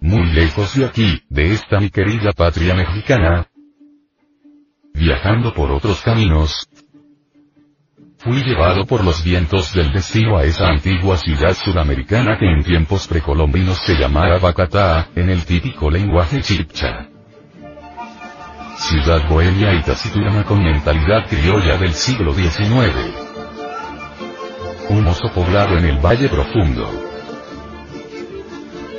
Muy lejos de aquí, de esta mi querida patria mexicana, viajando por otros caminos, Fui llevado por los vientos del destino a esa antigua ciudad sudamericana que en tiempos precolombinos se llamaba Bacatá, en el típico lenguaje chipcha. Ciudad bohemia y taciturna con mentalidad criolla del siglo XIX. Un oso poblado en el Valle Profundo.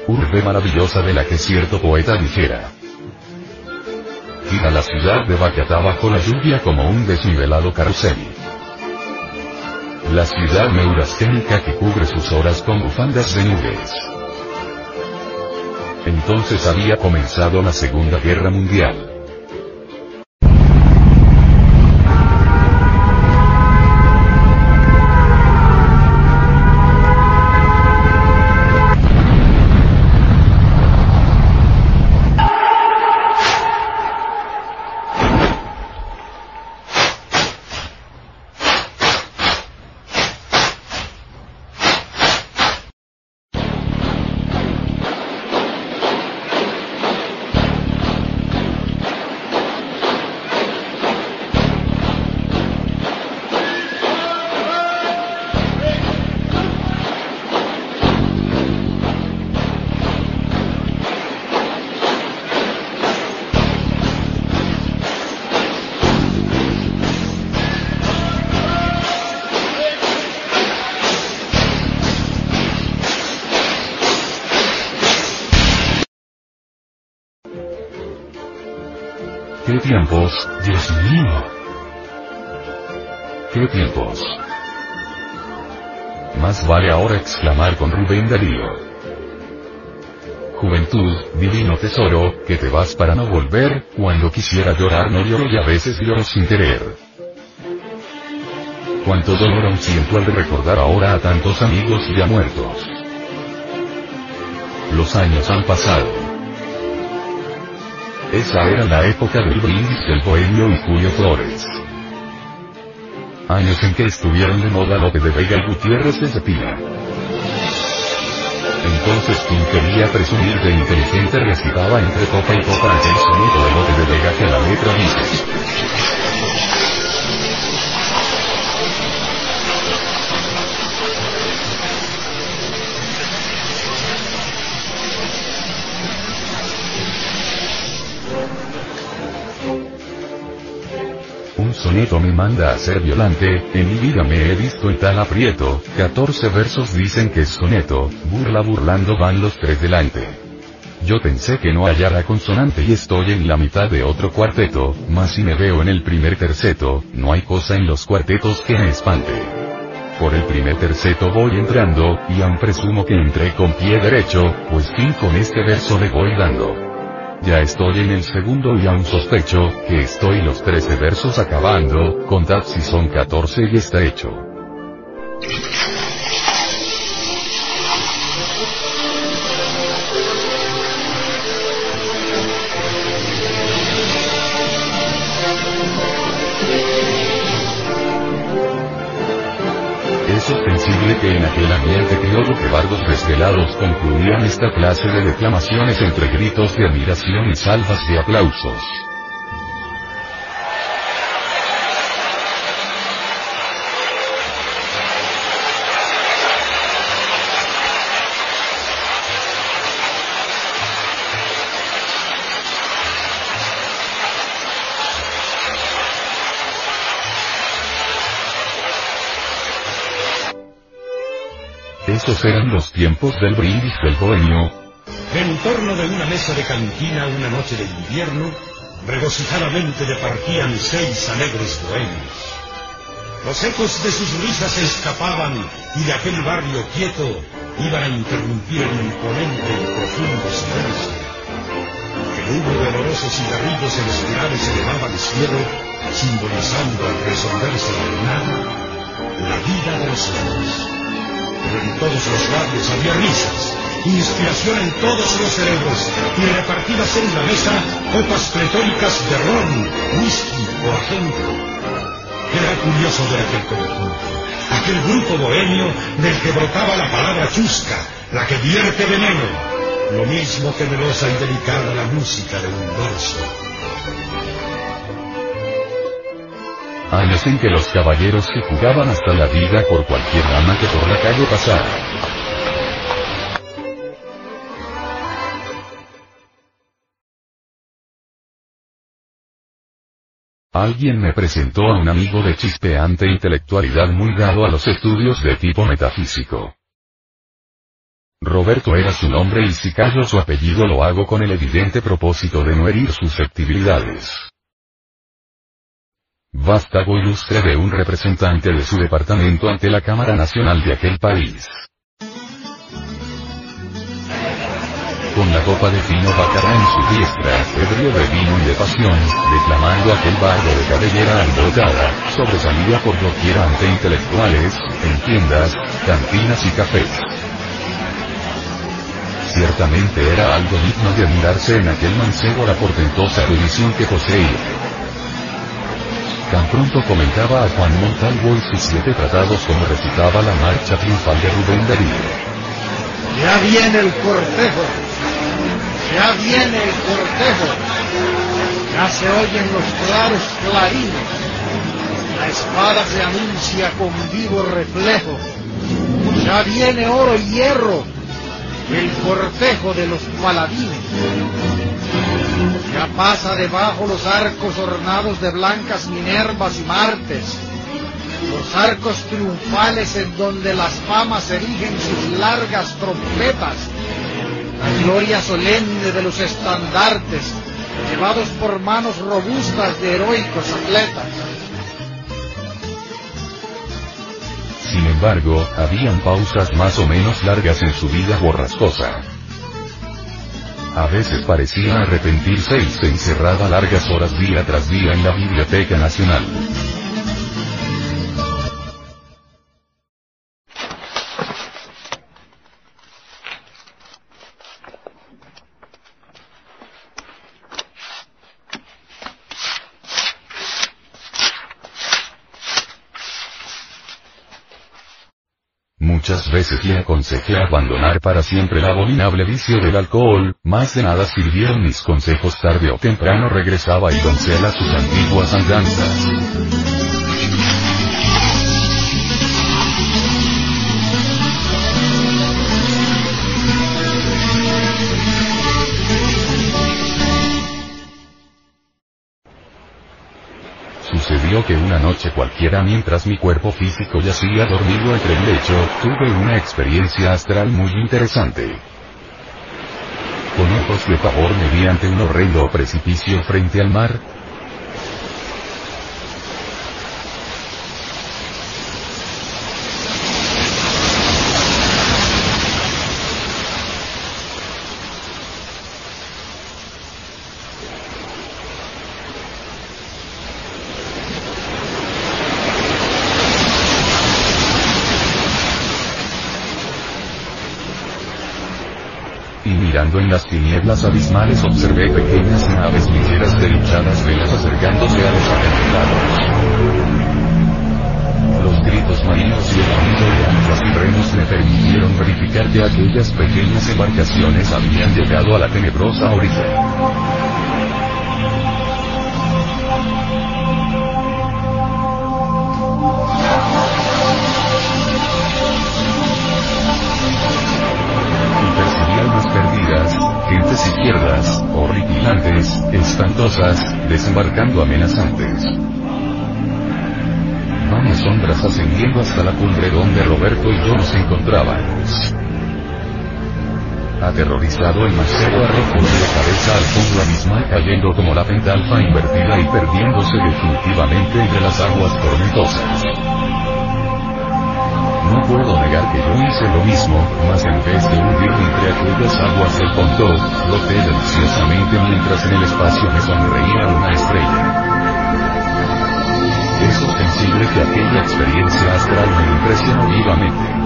Urbe maravillosa de la que cierto poeta dijera. Gira la ciudad de Bacatá bajo la lluvia como un desnivelado carrusel la ciudad neurasténica que cubre sus horas con bufandas de nubes. Entonces había comenzado la Segunda Guerra Mundial. ¿Qué tiempos, Dios mío? ¿Qué tiempos? Más vale ahora exclamar con Rubén Darío. Juventud, divino tesoro, que te vas para no volver, cuando quisiera llorar no lloro y a veces lloro sin querer. Cuánto dolor aún siento al recordar ahora a tantos amigos ya muertos. Los años han pasado. Esa era la época del brindis del bohemio y Julio Flores. Años en que estuvieron de moda Lope de Vega y Gutiérrez de Cepilla. Entonces quien quería presumir de inteligente recitaba entre copa y copa aquel sonido de Lope de Vega que la letra dice. Soneto me manda a ser violante, en mi vida me he visto en tal aprieto, 14 versos dicen que es soneto, burla burlando van los tres delante. Yo pensé que no hallara consonante y estoy en la mitad de otro cuarteto, mas si me veo en el primer terceto, no hay cosa en los cuartetos que me espante. Por el primer terceto voy entrando, y aún presumo que entré con pie derecho, pues fin con este verso le voy dando. Ya estoy en el segundo y aún sospecho, que estoy los 13 versos acabando, contad si son 14 y está hecho. Ostensible que en aquel ambiente criollo que bardos desvelados concluían esta clase de declamaciones entre gritos de admiración y salvas de aplausos. Esos eran los tiempos del brindis del bohemio. En torno de una mesa de cantina una noche de invierno, regocijadamente departían seis alegres bohemios. Los ecos de sus risas se escapaban y de aquel barrio quieto iban a interrumpir el imponente y profundo silencio. El humo de olorosos cigarrillos en espirales elevaba al cielo, simbolizando al resolverse la nada la vida de los hombres. Pero en todos los labios había risas, inspiración en todos los cerebros y repartidas en la mesa copas pletóricas de ron, whisky o agente. Era curioso ver aquel conjunto, aquel grupo bohemio del que brotaba la palabra chusca, la que vierte veneno, lo mismo que melosa y delicada la música de un verso. Años en que los caballeros se jugaban hasta la vida por cualquier dama que por la calle pasara. Alguien me presentó a un amigo de chispeante intelectualidad muy dado a los estudios de tipo metafísico. Roberto era su nombre y si callo su apellido lo hago con el evidente propósito de no herir susceptibilidades. Vástago ilustre de un representante de su departamento ante la Cámara Nacional de aquel país. con la copa de fino bacará en su diestra, ebrio de vino y de pasión, declamando aquel bardo de cabellera alborotada, sobresalía por doquier ante intelectuales, en tiendas, cantinas y cafés. Ciertamente era algo digno de admirarse en aquel mancebo la portentosa erudición que poseía. Tan pronto comentaba a Juan Montalvo y sus siete tratados como recitaba la marcha triunfal de Rubén Darío. Ya viene el cortejo, ya viene el cortejo, ya se oyen los claros clarines, la espada se anuncia con vivo reflejo, ya viene oro y hierro, el cortejo de los paladines. Pasa debajo los arcos ornados de blancas Minervas y Martes, los arcos triunfales en donde las famas erigen sus largas trompetas, la gloria solemne de los estandartes, llevados por manos robustas de heroicos atletas. Sin embargo, habían pausas más o menos largas en su vida borrascosa. A veces parecía arrepentirse y se encerraba largas horas día tras día en la Biblioteca Nacional. Muchas veces le aconsejé abandonar para siempre el abominable vicio del alcohol, más de nada sirvieron mis consejos tarde o temprano regresaba y doncella sus antiguas andanzas. Sucedió que una noche cualquiera mientras mi cuerpo físico yacía dormido entre el lecho, tuve una experiencia astral muy interesante. Con ojos de pavor me vi ante un horrendo precipicio frente al mar, en abismales observé pequeñas naves ligeras de hinchadas velas acercándose a los acantilados. Los gritos marinos y el sonido de anclas y me permitieron verificar que aquellas pequeñas embarcaciones habían llegado a la tenebrosa orilla. Desembarcando amenazantes. Vamos sombras ascendiendo hasta la cumbre donde Roberto y yo nos encontrábamos. Aterrorizado el Marcelo arrojó de la cabeza al fondo abismal cayendo como la pentalfa invertida y perdiéndose definitivamente entre las aguas tormentosas. No puedo negar que yo hice lo mismo, mas en vez de hundirme entre aquellas aguas del fondo, floté deliciosamente mientras en el espacio me sonreía una estrella. Es ostensible que aquella experiencia astral me impresionó vivamente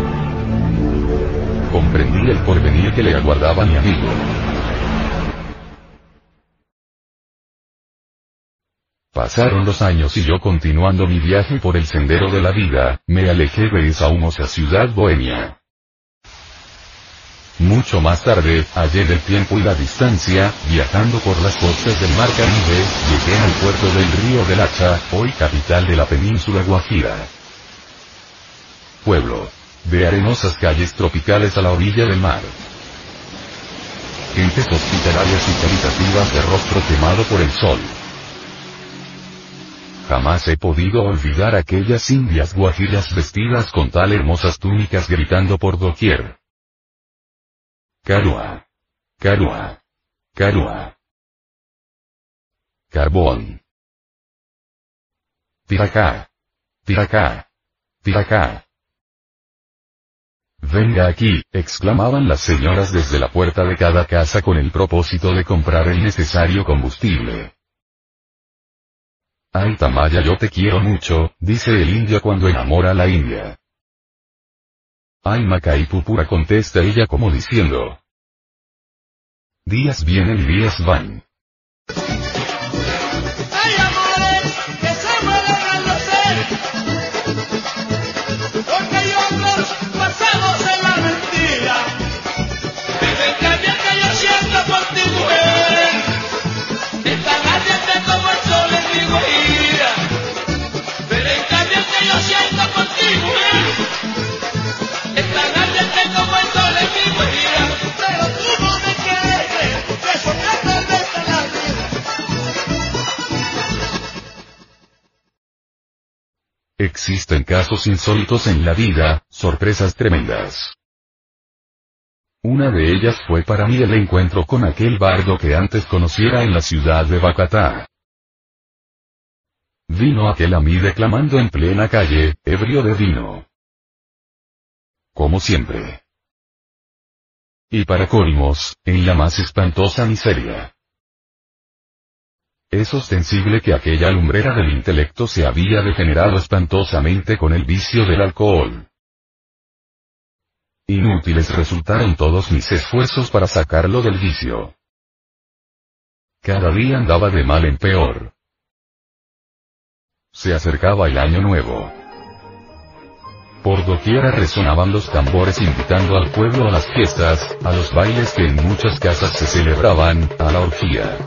comprendí el porvenir que le aguardaba a mi amigo. Pasaron los años y yo continuando mi viaje por el sendero de la vida, me alejé de esa humosa ciudad bohemia. Mucho más tarde, hallé del tiempo y la distancia, viajando por las costas del mar Caribe, llegué al puerto del río del Hacha, hoy capital de la península Guajira. Pueblo de arenosas calles tropicales a la orilla del mar. Gentes hospitalarias y caritativas de rostro quemado por el sol. Jamás he podido olvidar aquellas indias guajiras vestidas con tal hermosas túnicas gritando por doquier. Carua. Carua. Carua. Carbón. Tiracá. Tiracá. Tiracá. Venga aquí, exclamaban las señoras desde la puerta de cada casa con el propósito de comprar el necesario combustible. Ay Tamaya yo te quiero mucho, dice el indio cuando enamora a la india. Ay Macay Pupura contesta ella como diciendo. Días vienen y días van. Existen casos insólitos en la vida, sorpresas tremendas. Una de ellas fue para mí el encuentro con aquel bardo que antes conociera en la ciudad de Bacatá. Vino aquel a mí declamando en plena calle, ebrio de vino. Como siempre. Y para colmos, en la más espantosa miseria. Es ostensible que aquella lumbrera del intelecto se había degenerado espantosamente con el vicio del alcohol. Inútiles resultaron todos mis esfuerzos para sacarlo del vicio. Cada día andaba de mal en peor. Se acercaba el año nuevo. Por doquiera resonaban los tambores invitando al pueblo a las fiestas, a los bailes que en muchas casas se celebraban, a la orgía.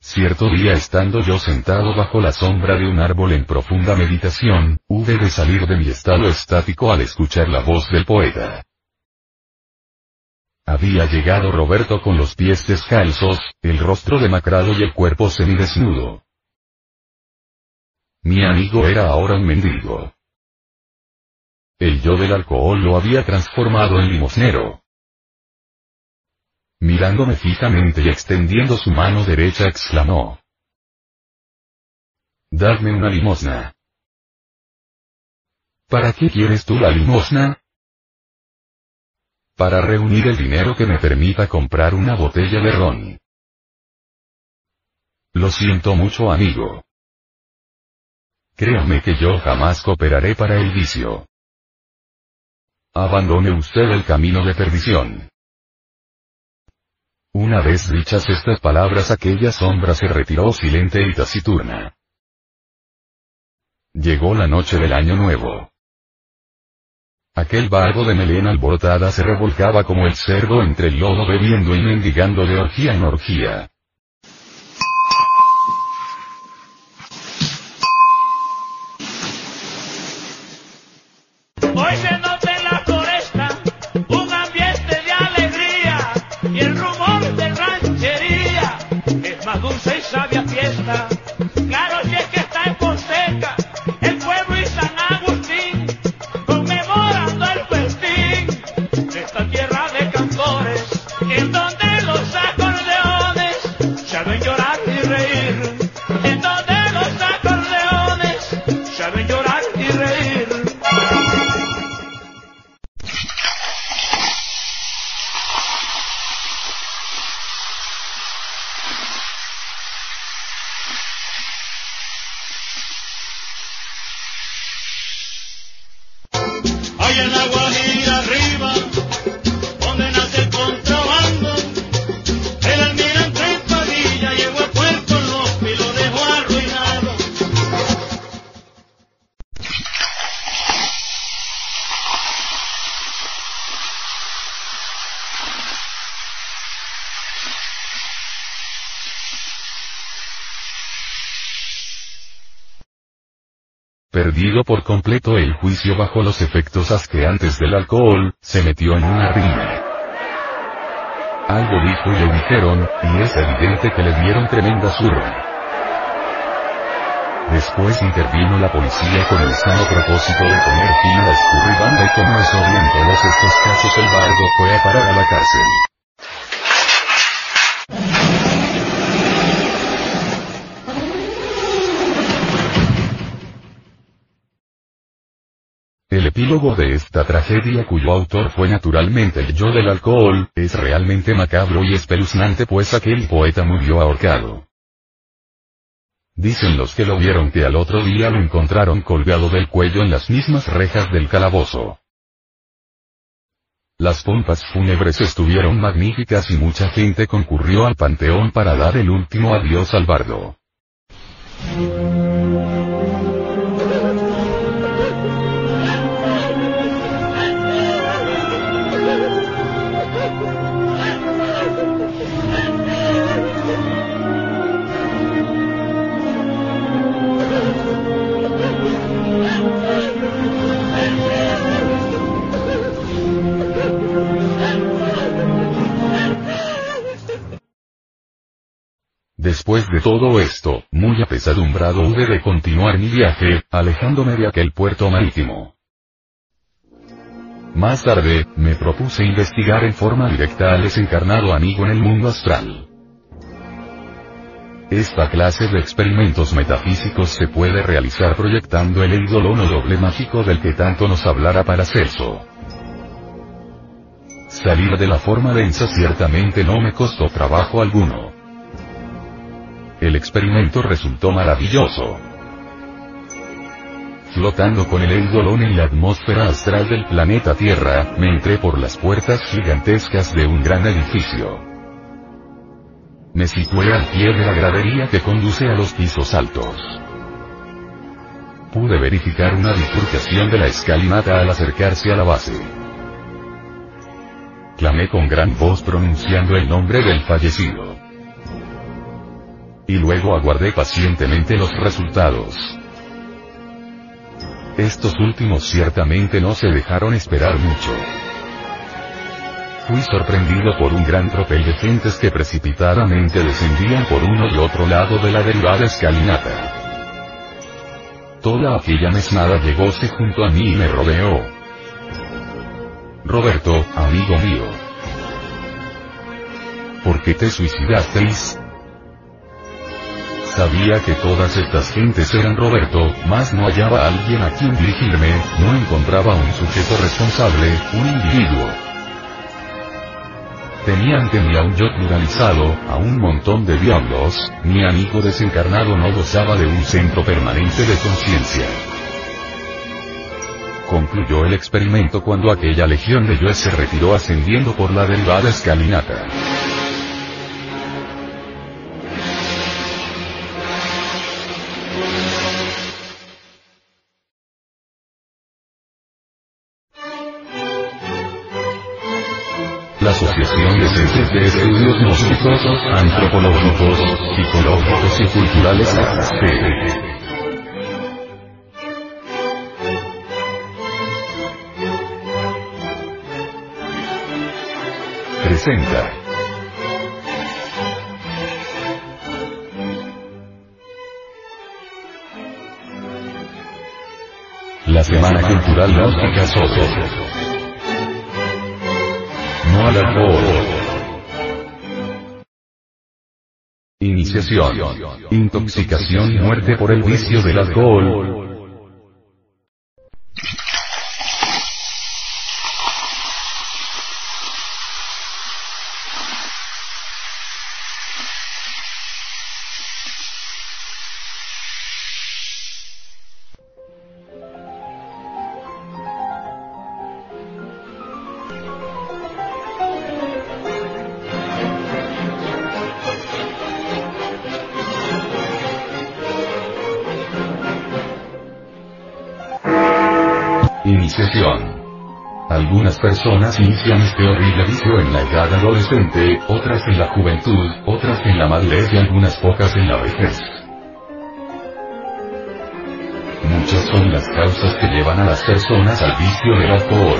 Cierto día estando yo sentado bajo la sombra de un árbol en profunda meditación, hube de salir de mi estado estático al escuchar la voz del poeta. Había llegado Roberto con los pies descalzos, el rostro demacrado y el cuerpo semidesnudo. Mi amigo era ahora un mendigo. El yo del alcohol lo había transformado en limosnero. Mirándome fijamente y extendiendo su mano derecha exclamó. Dadme una limosna. ¿Para qué quieres tú la limosna? Para reunir el dinero que me permita comprar una botella de ron. Lo siento mucho amigo. Créame que yo jamás cooperaré para el vicio. Abandone usted el camino de perdición. Una vez dichas estas palabras aquella sombra se retiró silente y taciturna. Llegó la noche del año nuevo. Aquel bardo de melena alborotada se revolcaba como el cerdo entre el lodo bebiendo y mendigando de orgía en orgía. Perdido por completo el juicio bajo los efectos asqueantes del alcohol, se metió en una riña. Algo dijo y le dijeron, y es evidente que le dieron tremenda zurra. Después intervino la policía con el sano propósito de poner fin a la escurribanda y como es en todos estos casos el bardo fue a parar a la cárcel. El epílogo de esta tragedia cuyo autor fue naturalmente el yo del alcohol, es realmente macabro y espeluznante pues aquel poeta murió ahorcado. Dicen los que lo vieron que al otro día lo encontraron colgado del cuello en las mismas rejas del calabozo. Las pompas fúnebres estuvieron magníficas y mucha gente concurrió al panteón para dar el último adiós al bardo. Después de todo esto, muy apesadumbrado hube de continuar mi viaje, alejándome de aquel puerto marítimo. Más tarde, me propuse investigar en forma directa al desencarnado amigo en el mundo astral. Esta clase de experimentos metafísicos se puede realizar proyectando el eidolon o doble mágico del que tanto nos hablara Paracelso. Salir de la forma densa ciertamente no me costó trabajo alguno. El experimento resultó maravilloso. Flotando con el Eidolon en la atmósfera astral del planeta Tierra, me entré por las puertas gigantescas de un gran edificio. Me situé al pie de la gradería que conduce a los pisos altos. Pude verificar una bifurcación de la escalinata al acercarse a la base. Clamé con gran voz pronunciando el nombre del fallecido y luego aguardé pacientemente los resultados. Estos últimos ciertamente no se dejaron esperar mucho. Fui sorprendido por un gran tropel de gentes que precipitadamente descendían por uno y otro lado de la derivada escalinata. Toda aquella mesnada llegóse junto a mí y me rodeó. Roberto, amigo mío. ¿Por qué te suicidasteis? Sabía que todas estas gentes eran Roberto, mas no hallaba a alguien a quien dirigirme, no encontraba un sujeto responsable, un individuo. Tenía ante mí a un yo pluralizado, a un montón de diablos, mi amigo desencarnado no gozaba de un centro permanente de conciencia. Concluyó el experimento cuando aquella legión de yo se retiró ascendiendo por la derivada escalinata. Asociación de Estudios Gnósticos, Antropológicos, Psicológicos y Culturales presenta. La Semana Cultural Gnóstica Soto no al alcohol. Iniciación. Intoxicación y muerte por el vicio del alcohol. Algunas personas inician este horrible vicio en la edad adolescente, otras en la juventud, otras en la madurez y algunas pocas en la vejez. muchas son las causas que llevan a las personas al vicio del alcohol.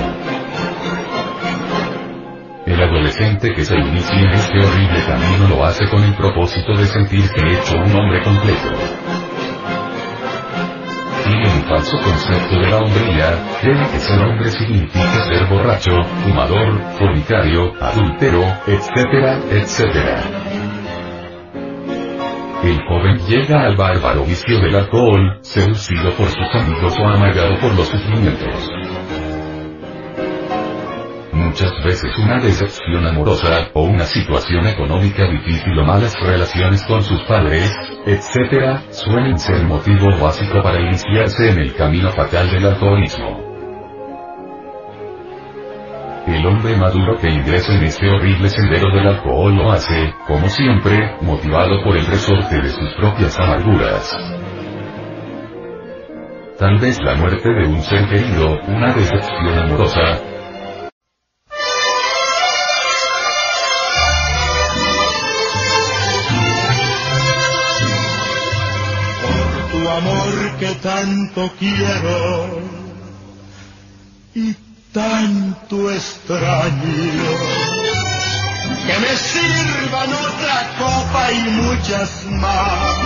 El adolescente que se inicia en este horrible camino lo hace con el propósito de sentirse hecho un hombre completo. Falso concepto de la hombría, cree que ser hombre significa ser borracho, fumador, fornicario, adúltero, etcétera, etcétera. El joven llega al bárbaro vicio del alcohol, seducido por sus amigos o amagado por los sufrimientos. Muchas veces una decepción amorosa, o una situación económica difícil o malas relaciones con sus padres, etc., suelen ser motivo básico para iniciarse en el camino fatal del alcoholismo. El hombre maduro que ingresa en este horrible sendero del alcohol lo hace, como siempre, motivado por el resorte de sus propias amarguras. Tal vez la muerte de un ser querido, una decepción amorosa, que tanto quiero y tanto extraño. Que me sirvan otra copa y muchas más.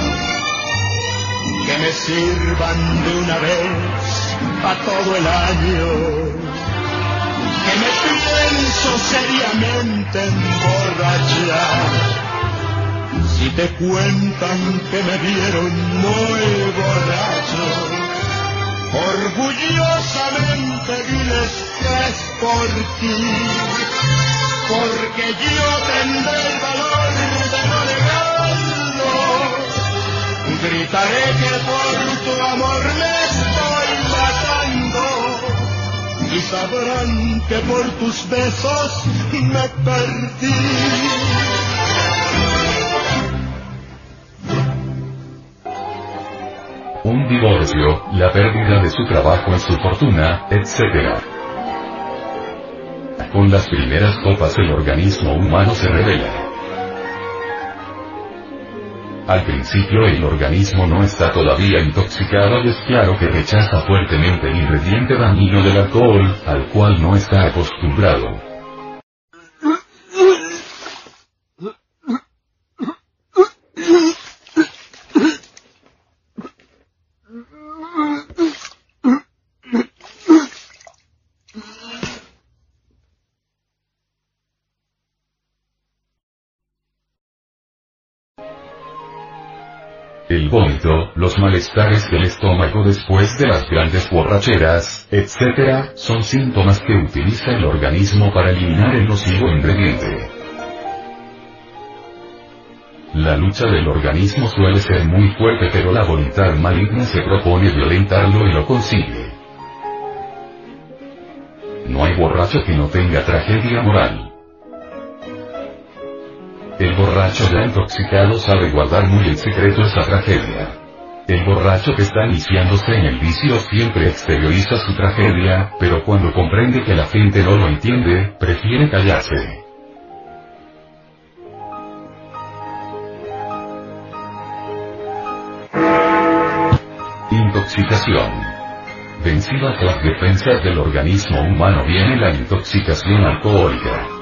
Que me sirvan de una vez a todo el año. Que me pienso seriamente emborrachar. Te cuentan que me vieron muy borracho, orgullosamente diles que es por ti, porque yo tendré el valor de no negarlo. Gritaré que por tu amor me estoy matando y sabrán que por tus besos me perdí. Divorcio, la pérdida de su trabajo y su fortuna, etc. Con las primeras copas el organismo humano se revela. Al principio el organismo no está todavía intoxicado y es claro que rechaza fuertemente el ingrediente dañino del alcohol, al cual no está acostumbrado. Vómito, los malestares del estómago después de las grandes borracheras, etc., son síntomas que utiliza el organismo para eliminar el nocivo ingrediente. La lucha del organismo suele ser muy fuerte pero la voluntad maligna se propone violentarlo y lo consigue. No hay borracho que no tenga tragedia moral. Borracho ya intoxicado sabe guardar muy en secreto esa tragedia. El borracho que está iniciándose en el vicio siempre exterioriza su tragedia, pero cuando comprende que la gente no lo entiende, prefiere callarse. Intoxicación. Vencidas las defensas del organismo humano viene la intoxicación alcohólica.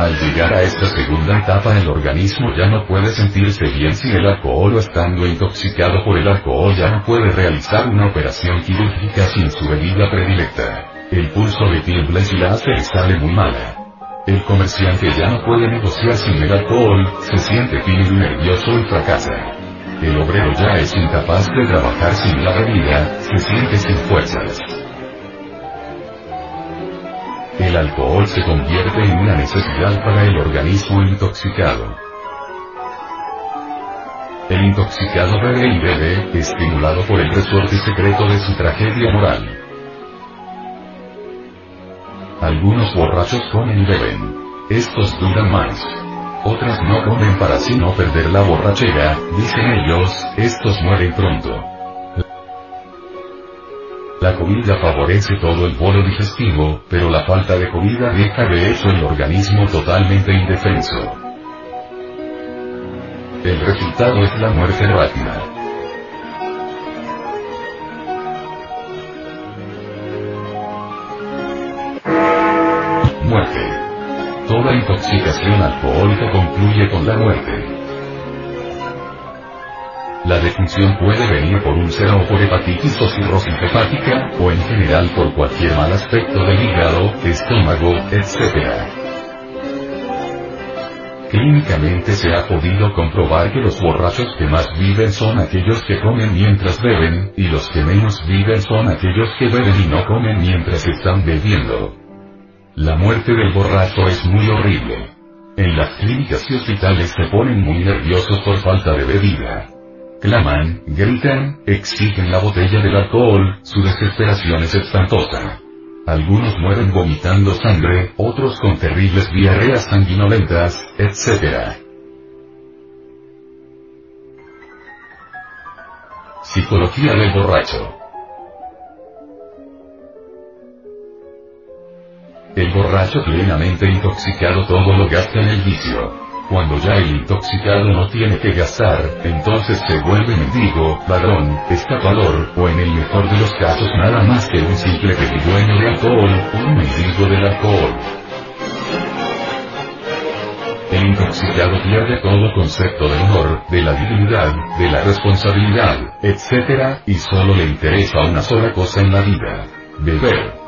Al llegar a esta segunda etapa el organismo ya no puede sentirse bien sin el alcohol o estando intoxicado por el alcohol ya no puede realizar una operación quirúrgica sin su bebida predilecta. El pulso le tiembla y la hace le sale muy mala. El comerciante ya no puede negociar sin el alcohol, se siente tímido y nervioso y fracasa. El obrero ya es incapaz de trabajar sin la bebida, se siente sin fuerzas. El alcohol se convierte en una necesidad para el organismo intoxicado. El intoxicado bebe y bebe, estimulado por el resorte secreto de su tragedia moral. Algunos borrachos comen y beben. Estos duran más. Otras no comen para así no perder la borrachera, dicen ellos, estos mueren pronto. La comida favorece todo el bolo digestivo, pero la falta de comida deja de eso el organismo totalmente indefenso. El resultado es la muerte rápida. Muerte. Toda intoxicación alcohólica concluye con la muerte. La defunción puede venir por úlcera o por hepatitis o cirrosis hepática, o en general por cualquier mal aspecto del hígado, estómago, etc. Clínicamente se ha podido comprobar que los borrachos que más viven son aquellos que comen mientras beben, y los que menos viven son aquellos que beben y no comen mientras están bebiendo. La muerte del borracho es muy horrible. En las clínicas y hospitales se ponen muy nerviosos por falta de bebida claman, gritan, exigen la botella del alcohol, su desesperación es espantosa. Algunos mueren vomitando sangre, otros con terribles diarreas sanguinolentas, etc. Psicología del borracho. El borracho plenamente intoxicado todo lo gasta en el vicio. Cuando ya el intoxicado no tiene que gastar, entonces se vuelve mendigo, ladrón, escapador, o en el mejor de los casos nada más que un simple pedigüeño de alcohol, un mendigo del alcohol. El intoxicado pierde todo concepto de honor, de la dignidad, de la responsabilidad, etc., y solo le interesa una sola cosa en la vida. Beber.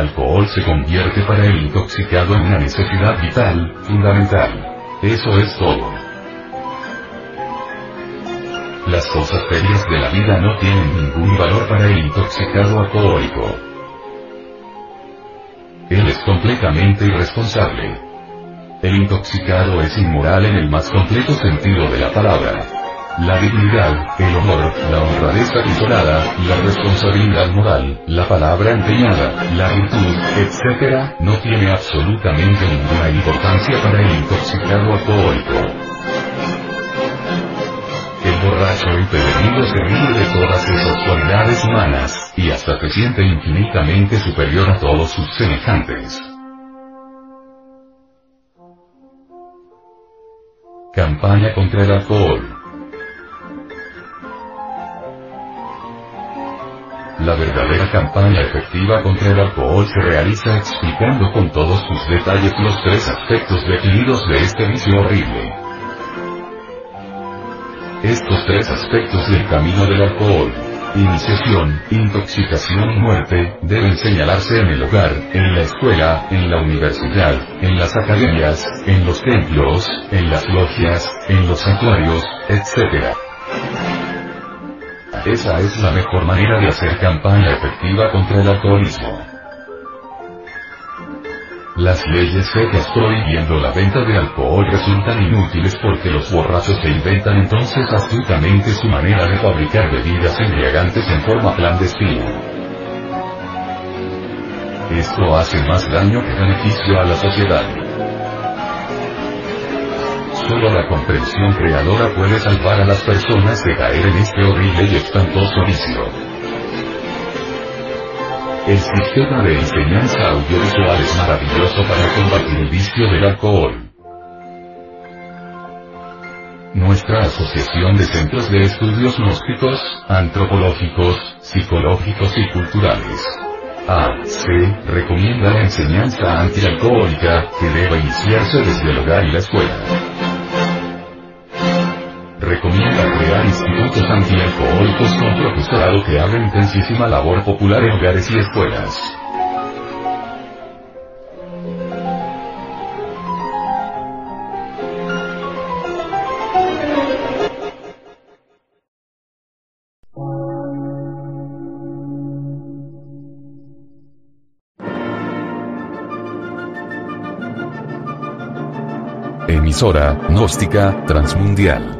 Alcohol se convierte para el intoxicado en una necesidad vital, fundamental. Eso es todo. Las cosas serias de la vida no tienen ningún valor para el intoxicado alcohólico. Él es completamente irresponsable. El intoxicado es inmoral en el más completo sentido de la palabra. La dignidad, el honor, la honradez atesorada, la responsabilidad moral, la palabra empeñada, la virtud, etc., no tiene absolutamente ninguna importancia para el intoxicado alcohólico. El borracho empedernido se ríe de todas esas cualidades humanas, y hasta se siente infinitamente superior a todos sus semejantes. Campaña contra el alcohol. La verdadera campaña efectiva contra el alcohol se realiza explicando con todos sus detalles los tres aspectos definidos de este vicio horrible. Estos tres aspectos del camino del alcohol, iniciación, intoxicación y muerte, deben señalarse en el hogar, en la escuela, en la universidad, en las academias, en los templos, en las logias, en los santuarios, etc. Esa es la mejor manera de hacer campaña efectiva contra el alcoholismo. Las leyes secas prohibiendo la venta de alcohol resultan inútiles porque los borrachos se inventan entonces astutamente su manera de fabricar bebidas embriagantes en forma clandestina. Esto hace más daño que beneficio a la sociedad. Solo la comprensión creadora puede salvar a las personas de caer en este horrible y espantoso vicio. El sistema de enseñanza audiovisual es maravilloso para combatir el vicio del alcohol. Nuestra Asociación de Centros de Estudios Gnósticos, Antropológicos, Psicológicos y Culturales. AC, recomienda la enseñanza antialcohólica, que debe iniciarse desde el hogar y la escuela recomienda crear institutos antialcohólicos con profesorado que hagan intensísima labor popular en hogares y escuelas. Emisora, gnóstica, transmundial